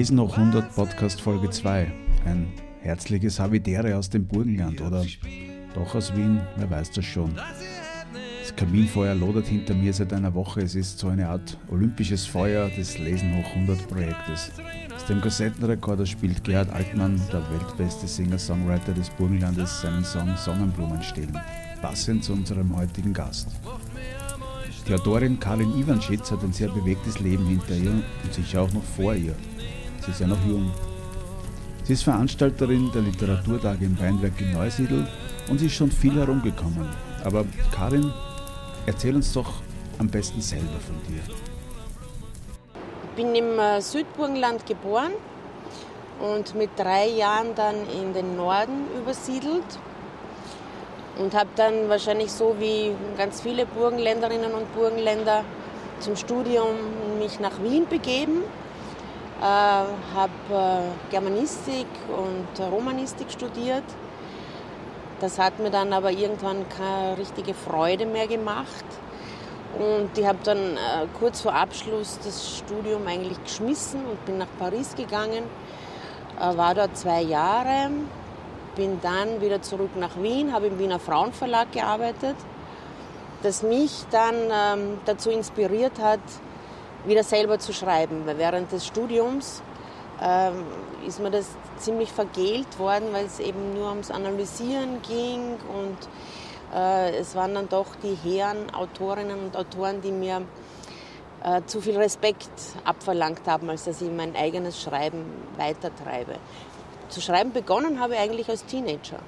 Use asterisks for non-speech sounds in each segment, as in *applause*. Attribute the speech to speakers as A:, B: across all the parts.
A: Lesen noch 100 Podcast Folge 2. Ein herzliches Havidere aus dem Burgenland oder doch aus Wien, wer weiß das schon. Das Kaminfeuer lodert hinter mir seit einer Woche. Es ist so eine Art olympisches Feuer des Lesen hoch 100 Projektes. Aus dem Kassettenrekorder spielt Gerhard Altmann, der weltbeste Singer-Songwriter des Burgenlandes, seinen Song Sonnenblumen stehlen, passend zu unserem heutigen Gast. Die Autorin Karin Iwanschitz hat ein sehr bewegtes Leben hinter ihr und sicher auch noch vor ihr. Sie ist ja noch jung. Sie ist Veranstalterin der Literaturtage im Weinberg in Neusiedl und sie ist schon viel herumgekommen. Aber Karin, erzähl uns doch am besten selber von dir.
B: Ich bin im äh, Südburgenland geboren und mit drei Jahren dann in den Norden übersiedelt und habe dann wahrscheinlich so wie ganz viele Burgenländerinnen und Burgenländer zum Studium mich nach Wien begeben, äh, habe äh, Germanistik und Romanistik studiert. Das hat mir dann aber irgendwann keine richtige Freude mehr gemacht. Und ich habe dann äh, kurz vor Abschluss das Studium eigentlich geschmissen und bin nach Paris gegangen, äh, war dort zwei Jahre, bin dann wieder zurück nach Wien, habe im Wiener Frauenverlag gearbeitet, das mich dann ähm, dazu inspiriert hat, wieder selber zu schreiben. Weil während des Studiums ähm, ist mir das ziemlich vergelt worden, weil es eben nur ums Analysieren ging und äh, es waren dann doch die Herren Autorinnen und Autoren, die mir äh, zu viel Respekt abverlangt haben, als dass ich mein eigenes Schreiben weitertreibe zu schreiben begonnen habe ich eigentlich als Teenager.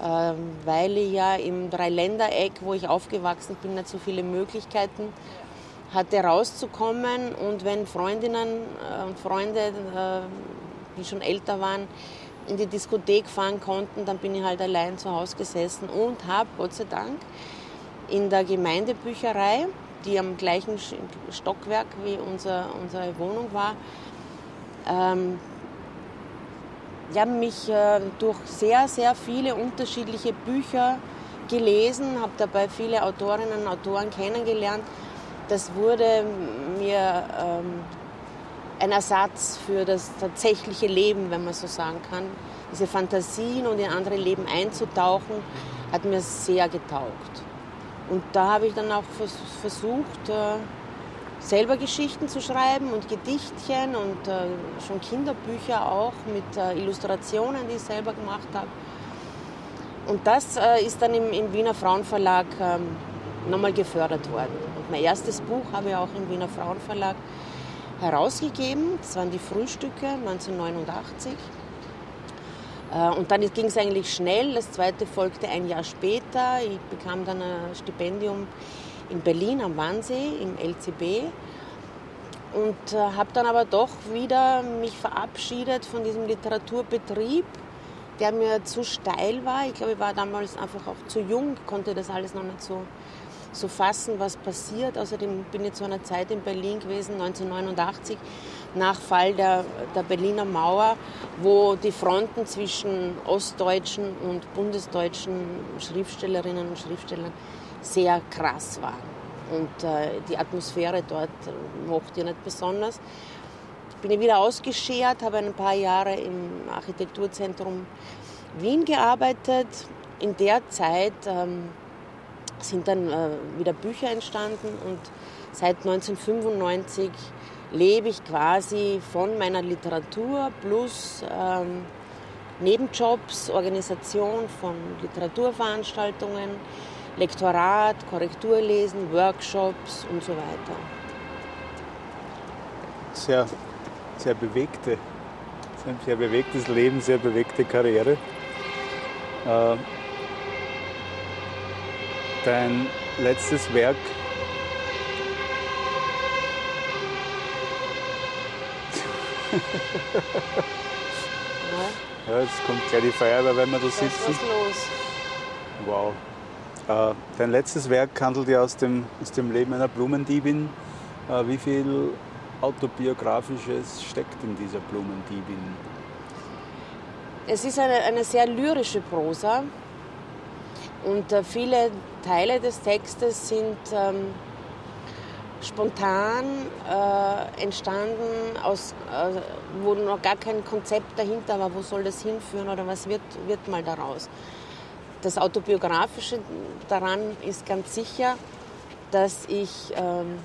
B: Ähm, weil ich ja im Dreiländereck, wo ich aufgewachsen bin, nicht so viele Möglichkeiten hatte rauszukommen und wenn Freundinnen äh, und Freunde, äh, die schon älter waren, in die Diskothek fahren konnten, dann bin ich halt allein zu Hause gesessen und habe, Gott sei Dank, in der Gemeindebücherei, die am gleichen Stockwerk wie unser, unsere Wohnung war, ähm, ich mich äh, durch sehr, sehr viele unterschiedliche Bücher gelesen, habe dabei viele Autorinnen und Autoren kennengelernt. Das wurde mir ähm, ein Ersatz für das tatsächliche Leben, wenn man so sagen kann. Diese Fantasien und in andere Leben einzutauchen, hat mir sehr getaugt. Und da habe ich dann auch versucht, äh, selber Geschichten zu schreiben und Gedichtchen und äh, schon Kinderbücher auch mit äh, Illustrationen, die ich selber gemacht habe. Und das äh, ist dann im, im, Wiener Frauenverlag ähm, nochmal gefördert worden. Und mein erstes Buch habe ich auch im Wiener Frauenverlag herausgegeben. Das waren die Frühstücke 1989. Äh, und dann ging es eigentlich schnell. Das zweite folgte ein Jahr später. Ich bekam dann ein Stipendium in Berlin am Wannsee im LCB und äh, habe dann aber doch wieder mich verabschiedet von diesem Literaturbetrieb, der mir zu steil war. Ich glaube, ich war damals einfach auch zu jung, konnte das alles noch nicht so, so fassen, was passiert. Außerdem bin ich zu einer Zeit in Berlin gewesen, 1989, nach Fall der, der Berliner Mauer, wo die Fronten zwischen ostdeutschen und bundesdeutschen Schriftstellerinnen und Schriftstellern sehr krass war. Und äh, die Atmosphäre dort mochte ich nicht besonders. Bin ich wieder ausgeschert, habe ein paar Jahre im Architekturzentrum Wien gearbeitet. In der Zeit ähm, sind dann äh, wieder Bücher entstanden und seit 1995 lebe ich quasi von meiner Literatur plus ähm, Nebenjobs, Organisation von Literaturveranstaltungen, Lektorat, Korrekturlesen, Workshops und so weiter.
A: Sehr, sehr bewegte, sehr bewegtes Leben, sehr bewegte Karriere. Äh, dein letztes Werk ja, jetzt kommt gleich die Feuerwehr, wenn wir da sitzen.
B: Was los?
A: Wow. Äh, dein letztes Werk handelt ja aus dem, aus dem Leben einer Blumendiebin. Äh, wie viel autobiografisches steckt in dieser Blumendiebin?
B: Es ist eine, eine sehr lyrische Prosa und äh, viele Teile des Textes sind ähm, spontan äh, entstanden, aus, äh, wo noch gar kein Konzept dahinter war, wo soll das hinführen oder was wird, wird mal daraus. Das Autobiografische daran ist ganz sicher, dass ich ähm,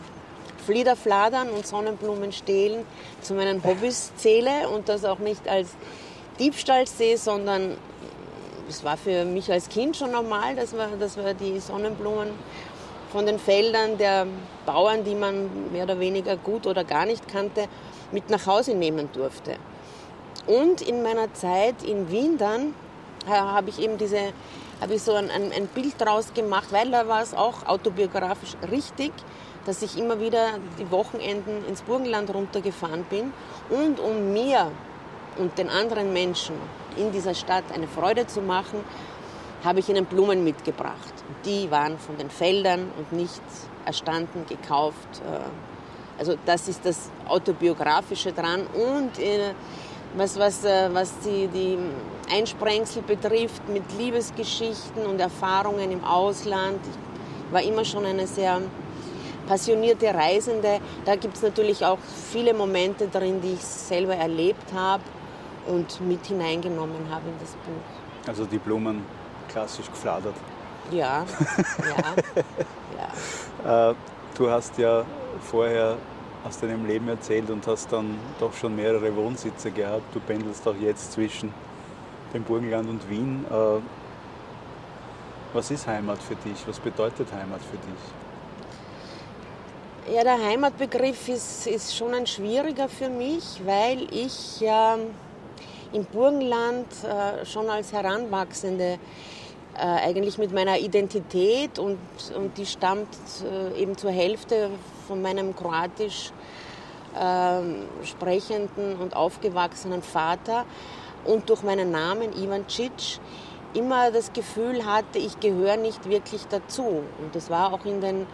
B: Fliederfladern und Sonnenblumen stehlen zu meinen Hobbys zähle und das auch nicht als Diebstahl sehe, sondern es war für mich als Kind schon normal, dass wir, dass wir die Sonnenblumen von den Feldern der Bauern, die man mehr oder weniger gut oder gar nicht kannte, mit nach Hause nehmen durfte. Und in meiner Zeit in Wien dann äh, habe ich eben diese, habe ich so ein, ein Bild draus gemacht, weil da war es auch autobiografisch richtig, dass ich immer wieder die Wochenenden ins Burgenland runtergefahren bin und um mir und den anderen Menschen in dieser Stadt eine Freude zu machen, habe ich ihnen Blumen mitgebracht. Die waren von den Feldern und nicht erstanden, gekauft. Äh, also das ist das Autobiografische dran. Und äh, was, was, äh, was die, die Einsprengsel betrifft mit Liebesgeschichten und Erfahrungen im Ausland. Ich war immer schon eine sehr passionierte Reisende. Da gibt es natürlich auch viele Momente drin, die ich selber erlebt habe und mit hineingenommen habe in das Buch.
C: Also die Blumen klassisch gefladert.
B: Ja, *laughs* ja, ja.
C: Äh, du hast ja vorher aus deinem Leben erzählt und hast dann doch schon mehrere Wohnsitze gehabt. Du pendelst auch jetzt zwischen dem Burgenland und Wien. Äh, was ist Heimat für dich? Was bedeutet Heimat für dich?
B: Ja, der Heimatbegriff ist, ist schon ein schwieriger für mich, weil ich ja im Burgenland äh, schon als Heranwachsende äh, eigentlich mit meiner Identität und, und die stammt äh, eben zur Hälfte von meinem kroatisch äh, sprechenden und aufgewachsenen Vater und durch meinen Namen Ivan Cic immer das Gefühl hatte, ich gehöre nicht wirklich dazu. Und das war auch in den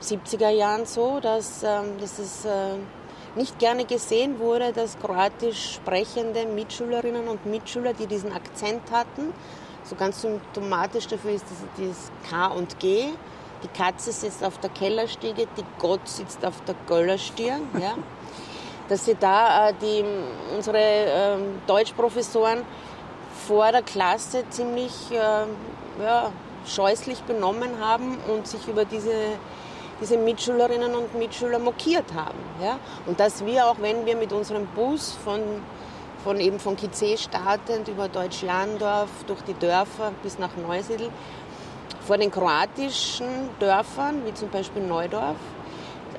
B: 70er Jahren so, dass, ähm, dass es äh, nicht gerne gesehen wurde, dass kroatisch sprechende Mitschülerinnen und Mitschüler, die diesen Akzent hatten, so ganz symptomatisch dafür ist dieses K und G. Die Katze sitzt auf der Kellerstiege, die Gott sitzt auf der Göllerstirn. Ja. *laughs* Dass sie da äh, die, unsere äh, Deutschprofessoren vor der Klasse ziemlich äh, ja, scheußlich benommen haben und sich über diese, diese Mitschülerinnen und Mitschüler mokiert haben. Ja. Und dass wir auch, wenn wir mit unserem Bus von von eben von Kizé startend über Deutsch-Jandorf durch die Dörfer bis nach Neusiedl, vor den kroatischen Dörfern, wie zum Beispiel Neudorf,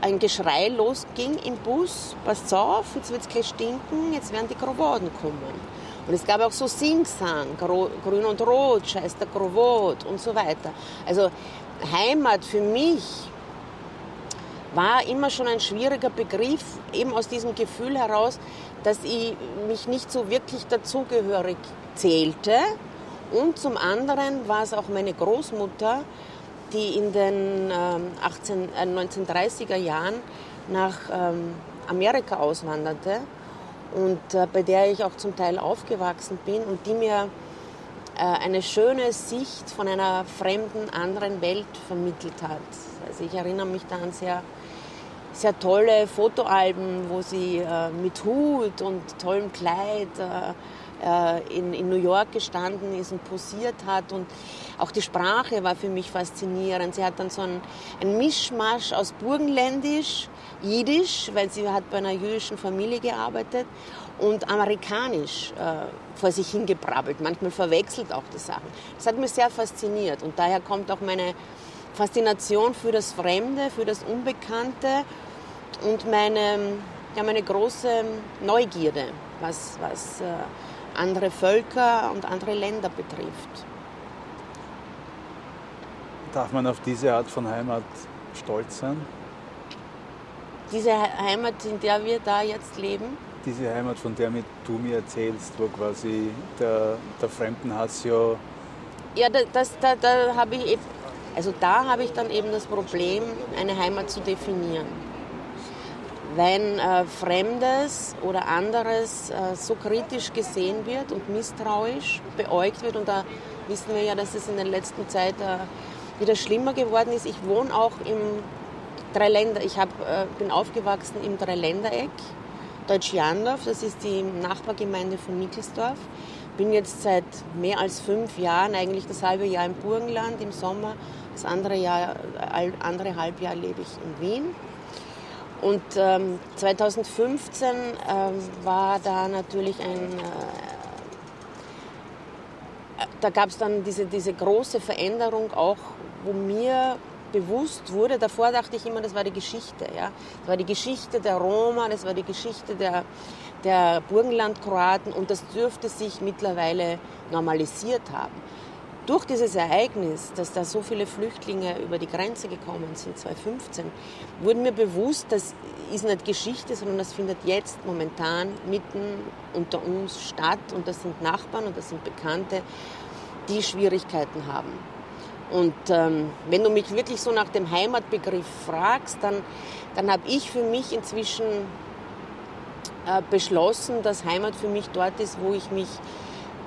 B: ein Geschrei losging im Bus, passt auf, jetzt wird es gleich stinken, jetzt werden die Krovoden kommen. Und es gab auch so Singsang, Grün und Rot, scheiß der Krovot und so weiter. Also Heimat für mich war immer schon ein schwieriger Begriff, eben aus diesem Gefühl heraus, dass ich mich nicht so wirklich dazugehörig zählte. Und zum anderen war es auch meine Großmutter, die in den 18, äh, 1930er Jahren nach ähm, Amerika auswanderte und äh, bei der ich auch zum Teil aufgewachsen bin und die mir äh, eine schöne Sicht von einer fremden, anderen Welt vermittelt hat. Also ich erinnere mich da an sehr sehr tolle Fotoalben, wo sie äh, mit Hut und tollem Kleid äh, äh, in, in New York gestanden ist und posiert hat. Und auch die Sprache war für mich faszinierend. Sie hat dann so ein, ein Mischmasch aus Burgenländisch, Jiddisch, weil sie hat bei einer jüdischen Familie gearbeitet, und Amerikanisch äh, vor sich hingebrabbelt. Manchmal verwechselt auch die Sachen. Das hat mich sehr fasziniert und daher kommt auch meine Faszination für das Fremde, für das Unbekannte und meine, ja, meine große Neugierde, was, was äh, andere Völker und andere Länder betrifft.
C: Darf man auf diese Art von Heimat stolz sein?
B: Diese Heimat, in der wir da jetzt leben?
C: Diese Heimat, von der du mir erzählst, wo quasi der, der Fremdenhass ja.
B: Ja, das, da, da habe ich also da habe ich dann eben das Problem, eine Heimat zu definieren. Wenn äh, Fremdes oder anderes äh, so kritisch gesehen wird und misstrauisch beäugt wird, und da wissen wir ja, dass es in der letzten Zeit äh, wieder schlimmer geworden ist. Ich wohne auch im Dreiländer, ich hab, äh, bin aufgewachsen im Dreiländereck, Deutsch-Jandorf, das ist die Nachbargemeinde von Nickelsdorf. Bin jetzt seit mehr als fünf Jahren, eigentlich das halbe Jahr im Burgenland im Sommer, das andere, Jahr, andere Halbjahr lebe ich in Wien. Und ähm, 2015 ähm, war da natürlich ein, äh, da gab es dann diese, diese große Veränderung auch, wo mir bewusst wurde, davor dachte ich immer, das war die Geschichte. Ja? Das war die Geschichte der Roma, das war die Geschichte der, der Burgenlandkroaten und das dürfte sich mittlerweile normalisiert haben. Durch dieses Ereignis, dass da so viele Flüchtlinge über die Grenze gekommen sind, 2015, wurde mir bewusst, das ist nicht Geschichte, sondern das findet jetzt momentan mitten unter uns statt und das sind Nachbarn und das sind Bekannte, die Schwierigkeiten haben. Und ähm, wenn du mich wirklich so nach dem Heimatbegriff fragst, dann, dann habe ich für mich inzwischen beschlossen, dass Heimat für mich dort ist, wo ich mich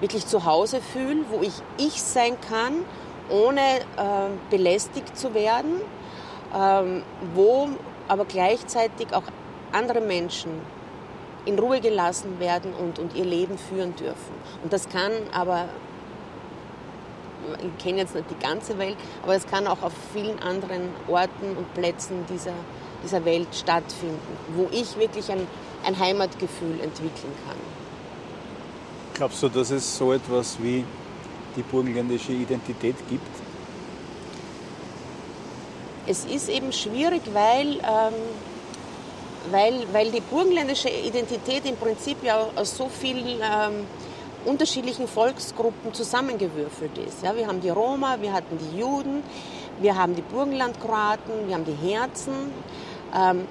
B: wirklich zu Hause fühle, wo ich ich sein kann, ohne äh, belästigt zu werden, ähm, wo aber gleichzeitig auch andere Menschen in Ruhe gelassen werden und, und ihr Leben führen dürfen. Und das kann aber ich kenne jetzt nicht die ganze Welt, aber es kann auch auf vielen anderen Orten und Plätzen dieser, dieser Welt stattfinden, wo ich wirklich ein, ein Heimatgefühl entwickeln kann.
A: Glaubst du, dass es so etwas wie die burgenländische Identität gibt?
B: Es ist eben schwierig, weil, ähm, weil, weil die burgenländische Identität im Prinzip ja aus so vielen ähm, unterschiedlichen Volksgruppen zusammengewürfelt ist. Ja, wir haben die Roma, wir hatten die Juden, wir haben die Burgenlandkroaten, wir haben die Herzen. Ähm,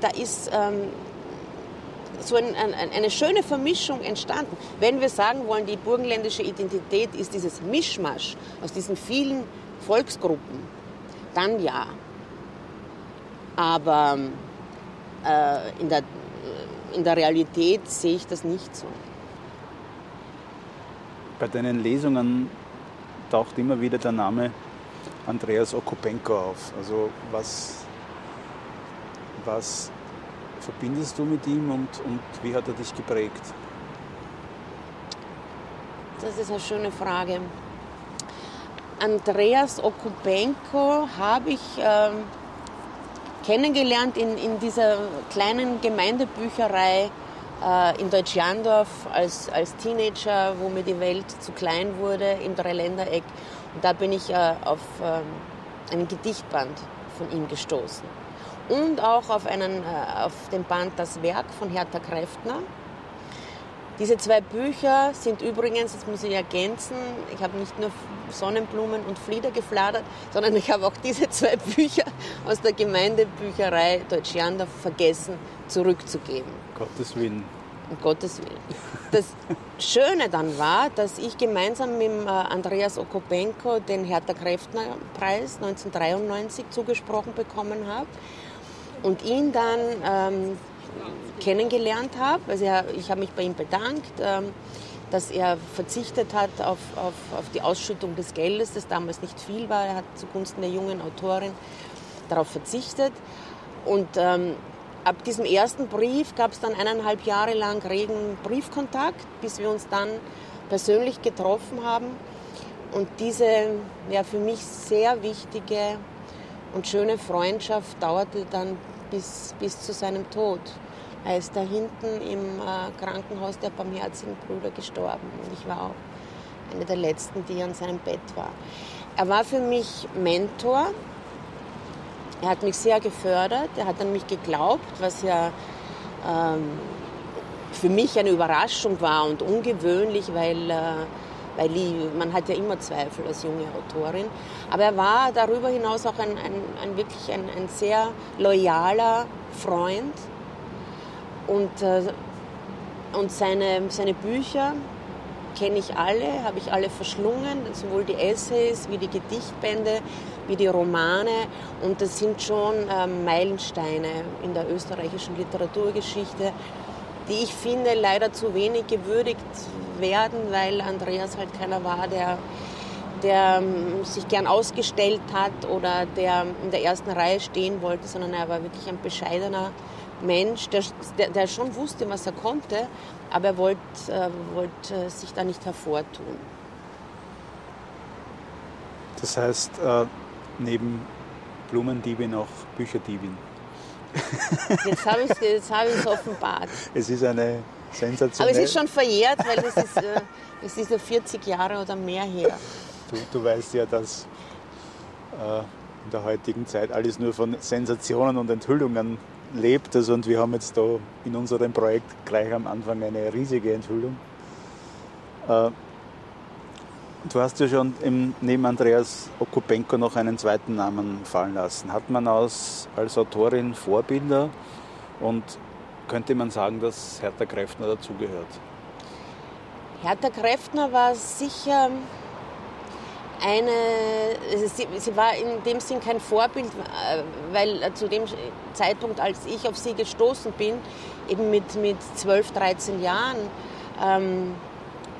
B: da ist ähm, so ein, ein, eine schöne Vermischung entstanden. Wenn wir sagen wollen, die burgenländische Identität ist dieses Mischmasch aus diesen vielen Volksgruppen, dann ja. Aber äh, in, der, in der Realität sehe ich das nicht so
A: bei deinen Lesungen taucht immer wieder der Name Andreas Okopenko auf. Also was, was verbindest du mit ihm und, und wie hat er dich geprägt?
B: Das ist eine schöne Frage. Andreas Okupenko habe ich ähm, kennengelernt in, in dieser kleinen Gemeindebücherei äh, in Deutsch-Jandorf als, als Teenager, wo mir die Welt zu klein wurde, im Dreiländereck. Und da bin ich äh, auf ähm, einen Gedichtband von ihm gestoßen. Und auch auf, einen, äh, auf den Band Das Werk von Hertha Kräftner. Diese zwei Bücher sind übrigens, das muss ich ergänzen, ich habe nicht nur Sonnenblumen und Flieder gefladert, sondern ich habe auch diese zwei *laughs* Bücher aus der Gemeindebücherei Deutsch-Jandorf vergessen zurückzugeben.
A: Gottes Willen.
B: Um Gottes Willen. Das Schöne dann war, dass ich gemeinsam mit äh, Andreas Okopenko den Hertha Kräftner Preis 1993 zugesprochen bekommen habe und ihn dann ähm, kennengelernt habe. Also ich habe mich bei ihm bedankt, ähm, dass er verzichtet hat auf, auf, auf die Ausschüttung des Geldes, das damals nicht viel war. Er hat zugunsten der jungen Autorin darauf verzichtet. Und ähm, ab diesem ersten Brief gab es dann eineinhalb Jahre lang regen Briefkontakt, bis wir uns dann persönlich getroffen haben. Und diese ja, für mich sehr wichtige und schöne Freundschaft dauerte dann bis, bis zu seinem Tod. Er ist da hinten im äh, Krankenhaus der Barmherzigen Brüder gestorben. Und ich war auch eine der letzten, die an seinem Bett war. Er war für mich Mentor, er hat mich sehr gefördert, er hat an mich geglaubt, was ja ähm, für mich eine Überraschung war und ungewöhnlich, weil, äh, weil man hat ja immer Zweifel als junge Autorin. Aber er war darüber hinaus auch ein, ein, ein wirklich ein, ein, sehr loyaler Freund und, äh, und seine, seine Bücher kenne ich alle, habe ich alle verschlungen, sowohl die Essays wie die Gedichtbände wie die Romane. Und das sind schon ähm, Meilensteine in der österreichischen Literaturgeschichte, die ich finde leider zu wenig gewürdigt werden, weil Andreas halt keiner war, der, der ähm, sich gern ausgestellt hat oder der in der ersten Reihe stehen wollte, sondern er war wirklich ein bescheidener Mensch, der, der, der schon wusste, was er konnte, aber er wollte, äh, wollte sich da nicht hervortun.
A: Das heißt, äh, neben Blumendiebin auch Bücherdiebin.
B: Jetzt habe ich es hab offenbart.
A: Es ist eine sensationelle...
B: Aber es ist schon verjährt, weil es ist, äh, es ist ja 40 Jahre oder mehr her.
A: Du, du weißt ja, dass äh, in der heutigen Zeit alles nur von Sensationen und Enthüllungen lebt. Also, und wir haben jetzt da in unserem Projekt gleich am Anfang eine riesige Enthüllung. Äh, du hast ja schon im, neben Andreas Okupenko noch einen zweiten Namen fallen lassen. Hat man aus, als Autorin Vorbilder und könnte man sagen, dass Hertha Kräftner dazugehört?
B: Hertha Kräftner war sicher eine, sie, sie, war in dem Sinn kein Vorbild, äh, weil zu dem Zeitpunkt, als ich auf sie gestoßen bin, eben mit, mit 12, 13 Jahren, ähm,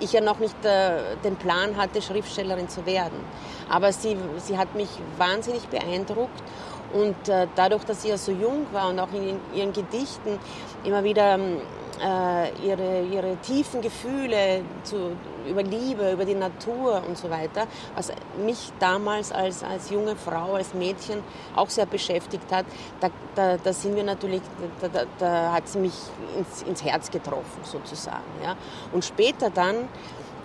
B: ich ja noch nicht äh, den Plan hatte, Schriftstellerin zu werden. Aber sie, sie hat mich wahnsinnig beeindruckt und äh, dadurch, dass sie ja so jung war und auch in ihren Gedichten immer wieder ähm, äh, ihre, ihre tiefen Gefühle zu, über Liebe, über die Natur und so weiter, was mich damals als, als junge Frau, als Mädchen auch sehr beschäftigt hat, da, da, da sind wir natürlich, da, da, da hat sie mich ins, ins Herz getroffen sozusagen. Ja. Und später dann,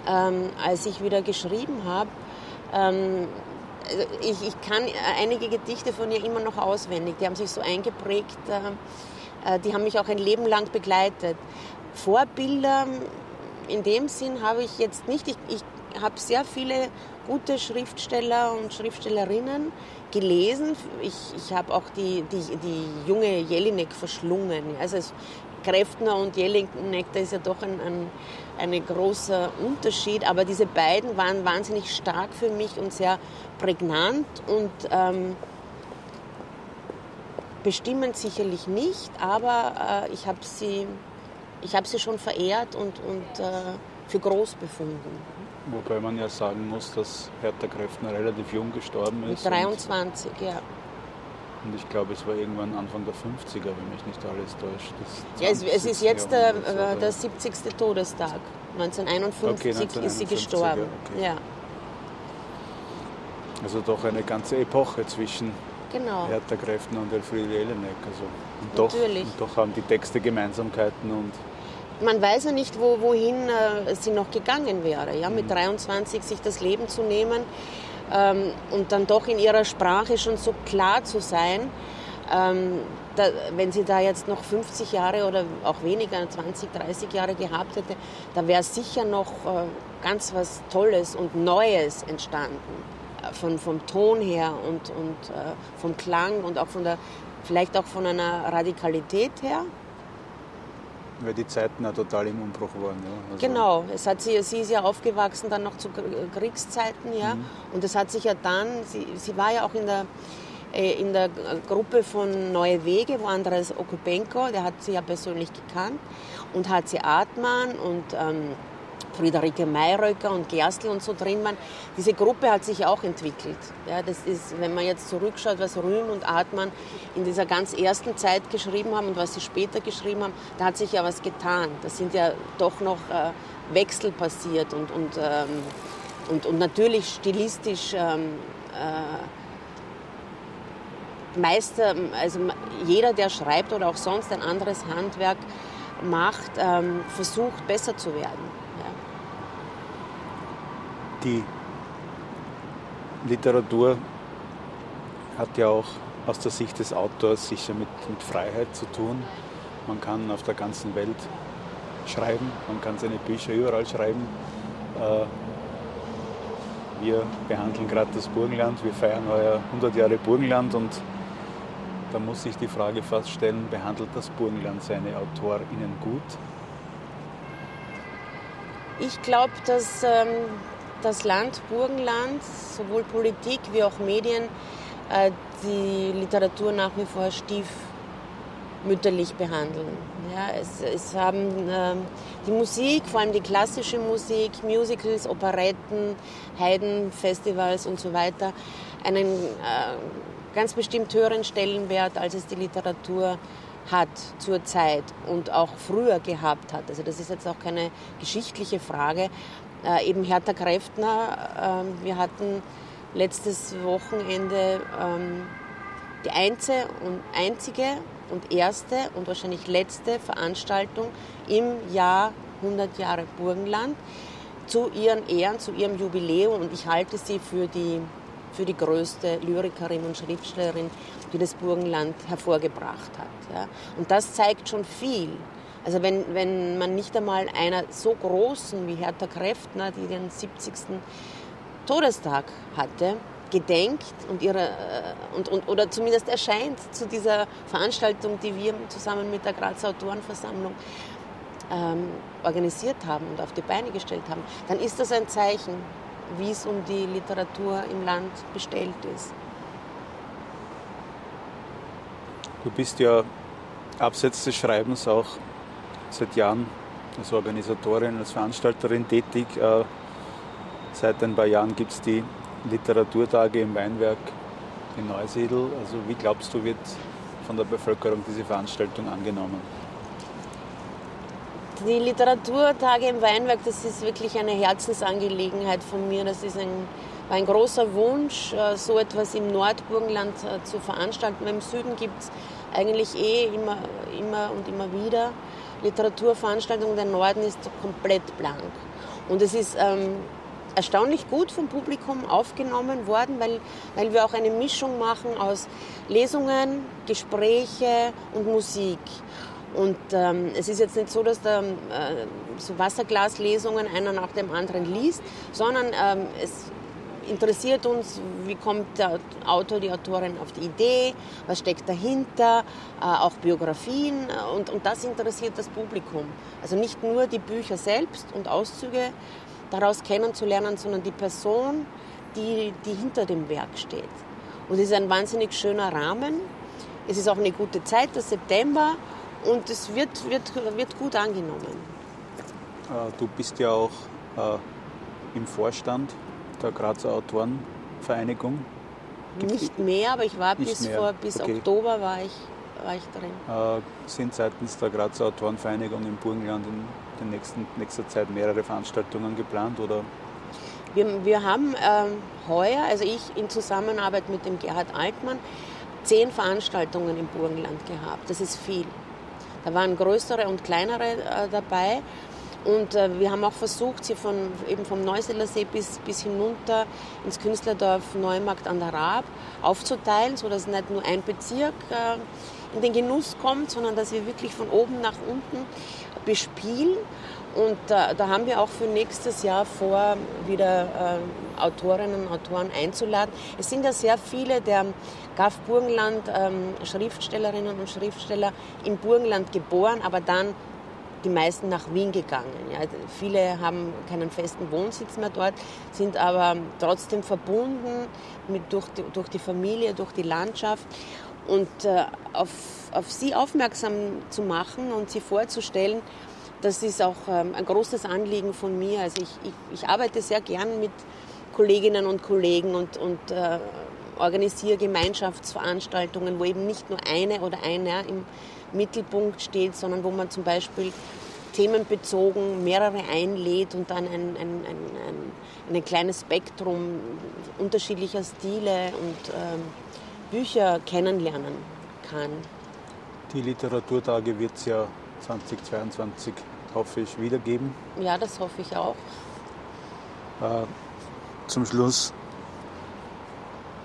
B: ähm, als ich wieder geschrieben habe, ähm, ich, ich kann einige Gedichte von ihr immer noch auswendig, die haben sich so eingeprägt. Äh, äh, die haben mich auch ein Leben lang begleitet. Vorbilder in dem Sinn habe ich jetzt nicht. Ich, ich habe sehr viele gute Schriftsteller und Schriftstellerinnen gelesen. Ich, ich habe auch die, die, die junge Jelinek verschlungen. Also es, Kräftner und Jelinek, da ist ja doch ein, ein, ein großer Unterschied. Aber diese beiden waren wahnsinnig stark für mich und sehr prägnant und ähm, bestimmend sicherlich nicht, aber äh, ich habe sie, hab sie schon verehrt und, und äh, für groß befunden.
A: Wobei man ja sagen muss, dass Hertha Kräftner relativ jung gestorben ist.
B: Mit 23, ja.
A: Und ich glaube, es war irgendwann Anfang der 50er, wenn mich nicht alles täuscht.
B: Ja, es, es, ist jetzt der, äh, der 70. Todestag. 1951, okay, 1951 ist sie gestorben. Okay. Ja.
A: Also doch eine ganze Epoche zwischen
B: genau.
A: Hertha Kräftner und Elfriede Jelinek. Also, und, doch, und doch haben die Texte Gemeinsamkeiten und
B: man weiß ja nicht, wo, wohin äh, sie noch gegangen wäre. Ja? Mit 23 mhm. sich das Leben zu nehmen ähm, und dann doch in ihrer Sprache schon so klar zu sein. Ähm, da, wenn sie da jetzt noch 50 Jahre oder auch weniger, 20, 30 Jahre gehabt hätte, da wäre sicher noch äh, ganz was Tolles und Neues entstanden von, vom Ton her und, und äh, vom Klang und auch von der, vielleicht auch von einer Radikalität her.
A: Weil die Zeiten ja total im Umbruch waren. Ja.
B: Also genau, es hat sie, sie ist ja aufgewachsen dann noch zu Kriegszeiten, ja. Mhm. Und es hat sich ja dann, sie, sie war ja auch in der, äh, in der Gruppe von Neue Wege, wo Andres Okupenko, der hat sie ja persönlich gekannt, und HC Atman und ähm, Friederike Mayröcker und Gerstl und so drin waren. Diese Gruppe hat sich auch entwickelt. Ja, das ist, wenn man jetzt zurückschaut, was Rühm und Artmann in dieser ganz ersten Zeit geschrieben haben und was sie später geschrieben haben, da hat sich ja was getan. Da sind ja doch noch äh, Wechsel passiert und, und, ähm, und, und natürlich stilistisch ähm, äh, Meister, also jeder, der schreibt oder auch sonst ein anderes Handwerk macht, ähm, versucht besser zu werden
A: die Literatur hat ja auch aus der Sicht des Autors sicher mit, mit Freiheit zu tun. Man kann auf der ganzen Welt schreiben, man kann seine Bücher überall schreiben. Äh, wir behandeln gerade das Burgenland, wir feiern heuer 100 Jahre Burgenland und da muss sich die Frage fast stellen, behandelt das Burgenland seine AutorInnen gut?
B: Ich glaube, dass ähm, das Land Burgenland, sowohl Politik wie auch Medien, äh, die Literatur nach wie vor mütterlich behandeln. Ja, es, es haben ähm, die Musik, vor allem die klassische Musik, Musicals, Operetten, Heidenfestivals und so weiter, einen äh, ganz bestimmt höheren Stellenwert, als es die Literatur hat zur Zeit und auch früher gehabt hat. Also das ist jetzt auch keine geschichtliche Frage. Äh, eben Hertha Kräftner, äh, wir hatten letztes Wochenende ähm, die einzige und einzige und erste und wahrscheinlich letzte Veranstaltung im Jahr 100 Jahre Burgenland zu ihren Ehren, zu ihrem Jubiläum und ich halte sie für die, für die größte Lyrikerin und Schriftstellerin, die das Burgenland hervorgebracht hat. Ja. Und das zeigt schon viel. Also wenn, wenn man nicht einmal einer so großen wie Hertha Kräftner, die den 70. Todestag hatte, gedenkt und ihre, äh, und, und, oder zumindest erscheint zu dieser Veranstaltung, die wir zusammen mit der Grazer Autorenversammlung ähm, organisiert haben und auf die Beine gestellt haben, dann ist das ein Zeichen, wie es um die Literatur im Land bestellt ist.
A: Du bist ja abseits des Schreibens auch seit Jahren als Organisatorin, als Veranstalterin tätig. Äh, seit ein paar Jahren gibt es die Literaturtage im Weinwerk in Neusiedl. Also wie glaubst du, wird von der Bevölkerung diese Veranstaltung angenommen?
B: Die Literaturtage im Weinwerk, das ist wirklich eine Herzensangelegenheit von mir. Das ist ein, war ein großer Wunsch, äh, so etwas im Nordburgenland äh, zu veranstalten. Im Süden gibt es eigentlich eh immer, immer und immer wieder Literaturveranstaltungen. Der Norden ist komplett blank. Und es ist ähm, erstaunlich gut vom Publikum aufgenommen worden, weil, weil wir auch eine Mischung machen aus Lesungen, Gespräche und Musik. Und ähm, es ist jetzt nicht so, dass da äh, so Wasserglaslesungen einer nach dem anderen liest, sondern ähm, es interessiert uns, wie kommt der Autor, die Autorin auf die Idee, was steckt dahinter, äh, auch Biografien und, und das interessiert das Publikum. Also nicht nur die Bücher selbst und Auszüge daraus kennenzulernen, sondern die Person, die, die hinter dem Werk steht. Und es ist ein wahnsinnig schöner Rahmen. Es ist auch eine gute Zeit, der September, und es wird, wird, wird gut angenommen.
A: Äh, du bist ja auch äh, im Vorstand der Grazer Autorenvereinigung.
B: Nicht mehr, aber ich war bis, vor, bis okay. Oktober war ich, war ich drin.
A: Äh, sind seitens der Grazer Autorenvereinigung im Burgenland in in nächsten, nächster Zeit mehrere Veranstaltungen geplant? Oder?
B: Wir, wir haben ähm, heuer, also ich in Zusammenarbeit mit dem Gerhard Altmann, zehn Veranstaltungen im Burgenland gehabt. Das ist viel. Da waren größere und kleinere äh, dabei. Und äh, wir haben auch versucht, sie von, eben vom Neusiedler See bis, bis hinunter ins Künstlerdorf Neumarkt an der Raab aufzuteilen, sodass nicht nur ein Bezirk äh, in den Genuss kommt, sondern dass wir wirklich von oben nach unten bespielen. Und äh, da haben wir auch für nächstes Jahr vor, wieder äh, Autorinnen und Autoren einzuladen. Es sind ja sehr viele der GAF Burgenland ähm, Schriftstellerinnen und Schriftsteller im Burgenland geboren, aber dann die meisten nach Wien gegangen. Ja, viele haben keinen festen Wohnsitz mehr dort, sind aber trotzdem verbunden mit, durch, die, durch die Familie, durch die Landschaft. Und äh, auf, auf sie aufmerksam zu machen und sie vorzustellen, das ist auch ähm, ein großes Anliegen von mir. Also ich, ich, ich, arbeite sehr gern mit Kolleginnen und Kollegen und, und äh, organisiere Gemeinschaftsveranstaltungen, wo eben nicht nur eine oder einer im Mittelpunkt steht, sondern wo man zum Beispiel themenbezogen mehrere einlädt und dann ein, ein, ein, ein, kleines Spektrum unterschiedlicher Stile und ähm, Bücher kennenlernen kann.
A: Die Literaturtage wird es ja 2022, hoffe ich, wiedergeben.
B: Ja, das hoffe ich auch.
A: Äh, zum Schluss,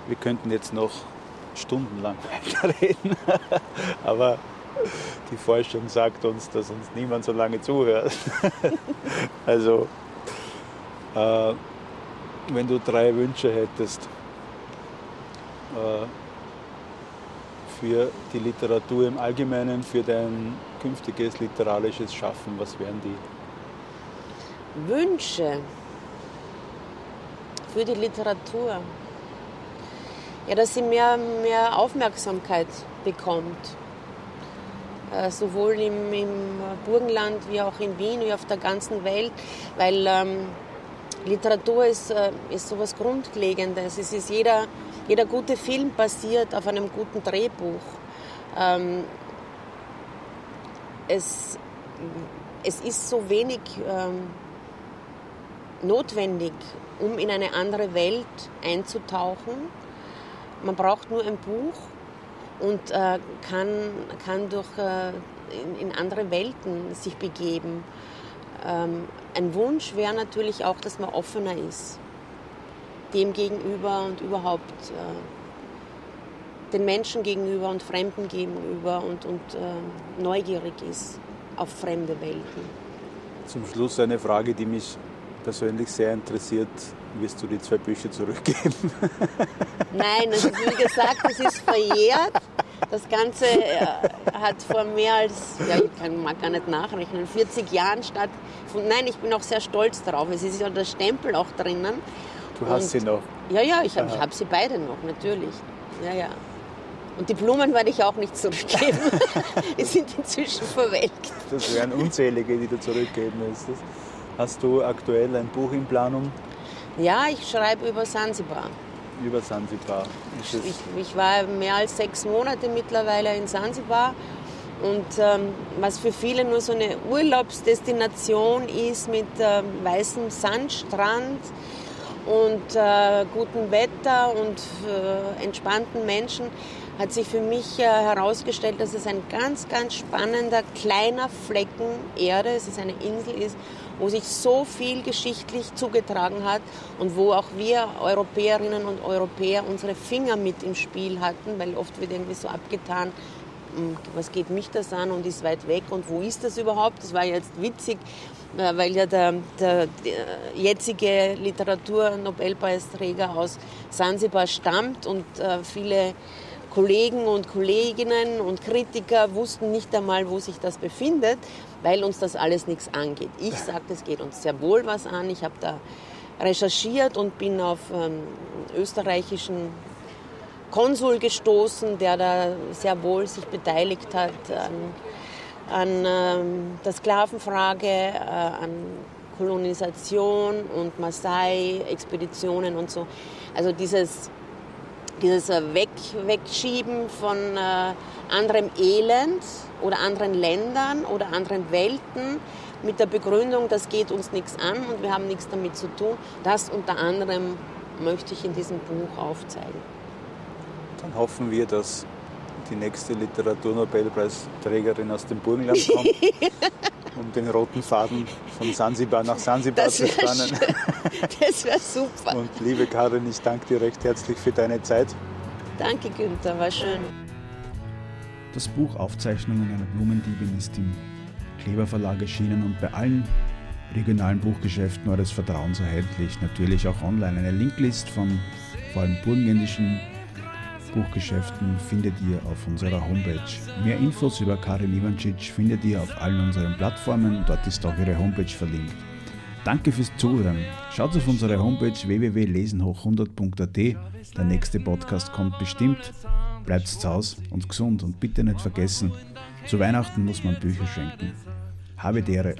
A: wir könnten jetzt noch stundenlang *laughs* weiterreden, aber die Forschung sagt uns, dass uns niemand so lange zuhört. *laughs* also, äh, wenn du drei Wünsche hättest äh, für die Literatur im Allgemeinen, für dein künftiges literarisches Schaffen, was wären die?
B: Wünsche für die Literatur. Ja, dass sie mehr, mehr Aufmerksamkeit bekommt sowohl im, im, Burgenland wie auch in Wien wie auf der ganzen Welt, weil ähm, Literatur ist, äh, ist sowas Grundlegendes. Es ist jeder, jeder gute Film basiert auf einem guten Drehbuch. Ähm, es, es ist so wenig ähm, notwendig, um in eine andere Welt einzutauchen. Man braucht nur ein Buch und äh, kann, kann durch, äh, in, in, andere Welten sich begeben. Ähm, ein Wunsch wäre natürlich auch, dass man offener ist dem gegenüber und überhaupt äh, den Menschen gegenüber und Fremden gegenüber und, und äh, neugierig ist auf fremde Welten.
A: Zum Schluss eine Frage, die mich persönlich sehr interessiert. Wirst du die zwei Bücher zurückgeben? *laughs*
B: Nein, also wie gesagt, es ist verjährt. Das Ganze äh, hat vor mehr als, ja, ich kann, mag gar nicht nachrechnen, 40 Jahren stattgefunden. Nein, ich bin auch sehr stolz darauf. Es ist ja der Stempel auch drinnen.
A: Du hast Und, sie noch?
B: Ja, ja, ich habe hab sie beide noch, natürlich. Ja, ja. Und die Blumen werde ich auch nicht zurückgeben. *laughs* die sind inzwischen verwelkt.
A: Das wären unzählige, die du zurückgeben müsstest. Hast du aktuell ein Buch in Planung?
B: Ja, ich schreibe über Sansibar.
A: Über Sansibar.
B: Ich, ich, war mehr als sechs Monate mittlerweile in Sansibar. Und ähm, was für viele nur so eine Urlaubsdestination ist mit ähm, weißem Sandstrand und äh, gutem Wetter und äh, entspannten Menschen, hat sich für mich äh, herausgestellt, dass es ein ganz, ganz spannender kleiner Flecken Erde, es ist eine Insel ist, wo sich so viel geschichtlich zugetragen hat und wo auch wir Europäerinnen und Europäer unsere Finger mit im Spiel hatten, weil oft wird irgendwie so abgetan, hm, was geht mich das an und ist weit weg und wo ist das überhaupt? Das war jetzt witzig, äh, weil ja der, der, der jetzige Literatur-Nobelpreisträger aus Sansibar stammt und äh, viele Kollegen und Kolleginnen und Kritiker wussten nicht einmal, wo sich das befindet, weil uns das alles nichts angeht. Ich sage, es geht uns sehr wohl was an. Ich habe da recherchiert und bin auf ähm, österreichischen Konsul gestoßen, der da sehr wohl sich beteiligt hat an, an ähm, der Sklavenfrage, äh, an Kolonisation und Maasai-Expeditionen und so. Also dieses dieses äh, Weg, Wegschieben von äh, anderem Elend oder anderen Ländern oder anderen Welten mit der Begründung, das geht uns nichts an und wir haben nichts damit zu tun, das unter anderem möchte ich in diesem Buch aufzeigen.
A: Dann hoffen wir, dass die nächste Literaturnobelpreisträgerin aus dem Burgenland kommt, *laughs* um den roten Faden von Sansibar nach Sansibar das zu spannen.
B: Das wäre super.
A: Und liebe Karin, ich danke dir recht herzlich für deine Zeit.
B: Danke, Günther, war schön.
C: Das Buch Aufzeichnungen einer Blumendiebin ist im Kleber Verlag erschienen und bei allen regionalen Buchgeschäften eures Vertrauens erhältlich. Natürlich auch online. Eine Linklist von vor allem burgenländischen Buchgeschäften findet ihr auf unserer Homepage. Mehr Infos über Karin Ivancic findet ihr auf allen unseren Plattformen, dort ist auch ihre Homepage verlinkt. Danke fürs Zuhören. Schaut auf unsere Homepage www.lesenhoch100.at. Der nächste Podcast kommt bestimmt. Bleibt zu Hause und gesund und bitte nicht vergessen, zu Weihnachten muss man Bücher schenken. Habe Dere.